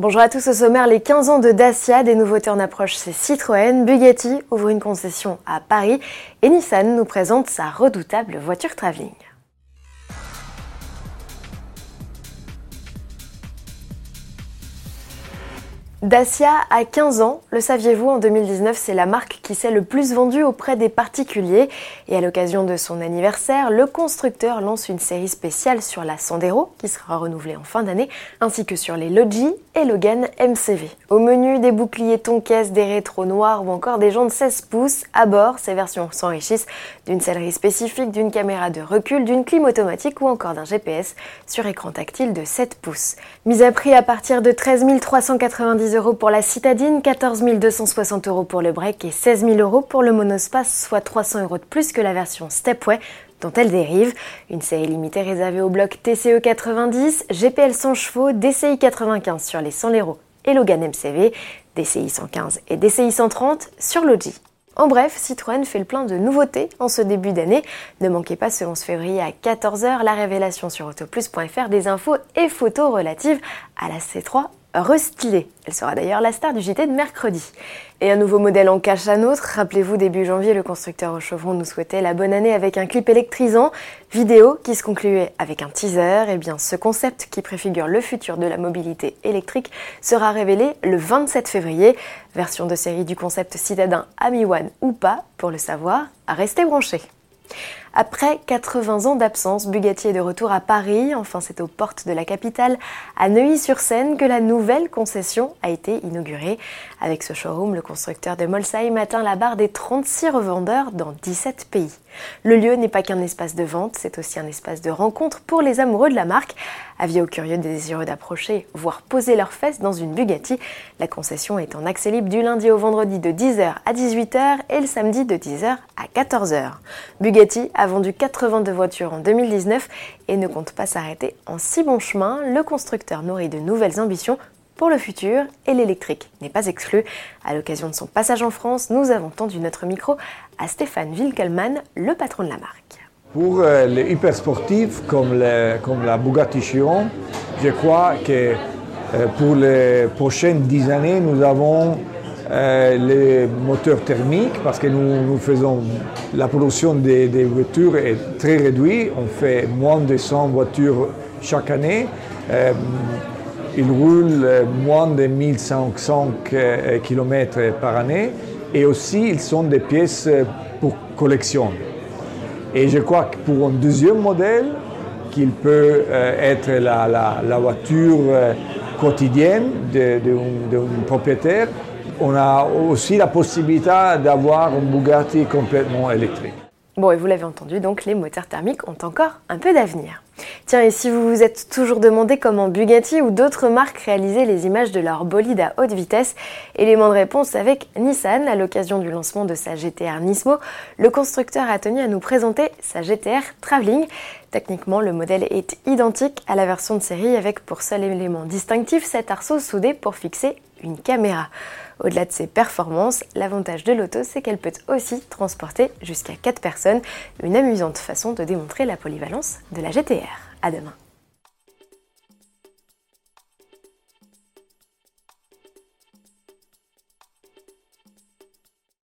Bonjour à tous au sommaire, les 15 ans de Dacia, des nouveautés en approche, c'est Citroën, Bugatti ouvre une concession à Paris et Nissan nous présente sa redoutable voiture travelling. Dacia a 15 ans, le saviez-vous, en 2019 c'est la marque qui s'est le plus vendue auprès des particuliers et à l'occasion de son anniversaire, le constructeur lance une série spéciale sur la Sandero qui sera renouvelée en fin d'année ainsi que sur les Logi et Logan MCV. Au menu des boucliers Tonkaise, des rétros noirs ou encore des jantes 16 pouces, à bord ces versions s'enrichissent d'une sellerie spécifique, d'une caméra de recul, d'une clim automatique ou encore d'un GPS sur écran tactile de 7 pouces. Mise à prix à partir de 13 390 euros pour la citadine, 14 260 euros pour le break et 16 000 euros pour le monospace, soit 300 euros de plus que la version Stepway dont elle dérive. Une série limitée réservée au bloc TCE 90, GPL 100 chevaux, DCI 95 sur les 100 Lero et Logan MCV, DCI 115 et DCI 130 sur Logi. En bref, Citroën fait le plein de nouveautés en ce début d'année. Ne manquez pas ce 11 février à 14h la révélation sur autoplus.fr des infos et photos relatives à la C3 restylée. Elle sera d'ailleurs la star du JT de mercredi. Et un nouveau modèle en cache un autre. Rappelez-vous, début janvier, le constructeur au chevron nous souhaitait la bonne année avec un clip électrisant, vidéo qui se concluait avec un teaser. Et eh bien, ce concept qui préfigure le futur de la mobilité électrique sera révélé le 27 février. Version de série du concept citadin Ami One ou pas, pour le savoir, à rester branché. Après 80 ans d'absence, Bugatti est de retour à Paris. Enfin, c'est aux portes de la capitale, à Neuilly-sur-Seine, que la nouvelle concession a été inaugurée. Avec ce showroom, le constructeur de Molsheim atteint la barre des 36 revendeurs dans 17 pays. Le lieu n'est pas qu'un espace de vente, c'est aussi un espace de rencontre pour les amoureux de la marque. Avis aux curieux désireux d'approcher, voire poser leurs fesses dans une Bugatti. La concession est en accès libre du lundi au vendredi de 10h à 18h et le samedi de 10h à 14h. Bugatti a vendu 82 voitures en 2019 et ne compte pas s'arrêter en si bon chemin. Le constructeur nourrit de nouvelles ambitions pour le futur et l'électrique n'est pas exclu. À l'occasion de son passage en France, nous avons tendu notre micro à Stéphane Wilkelman, le patron de la marque. Pour euh, les hyper sportifs comme, comme la Bugatti Chiron, je crois que euh, pour les prochaines dix années, nous avons euh, les moteurs thermiques parce que nous, faisons la production des, voitures est très réduite. On fait moins de 100 voitures chaque année. Euh, ils roulent moins de 1500 euh, km par année et aussi ils sont des pièces pour collection. Et je crois que pour un deuxième modèle, qu'il peut être la, la, voiture quotidienne d'un propriétaire, on a aussi la possibilité d'avoir un Bugatti complètement électrique. Bon, et vous l'avez entendu, donc les moteurs thermiques ont encore un peu d'avenir. Tiens, et si vous vous êtes toujours demandé comment Bugatti ou d'autres marques réalisaient les images de leur bolide à haute vitesse, élément de réponse avec Nissan à l'occasion du lancement de sa GTR Nismo, le constructeur a tenu à nous présenter sa GTR Traveling. Techniquement, le modèle est identique à la version de série avec pour seul élément distinctif cet arceau soudé pour fixer une caméra. Au-delà de ses performances, l'avantage de l'auto, c'est qu'elle peut aussi transporter jusqu'à 4 personnes, une amusante façon de démontrer la polyvalence de la GTR. À demain.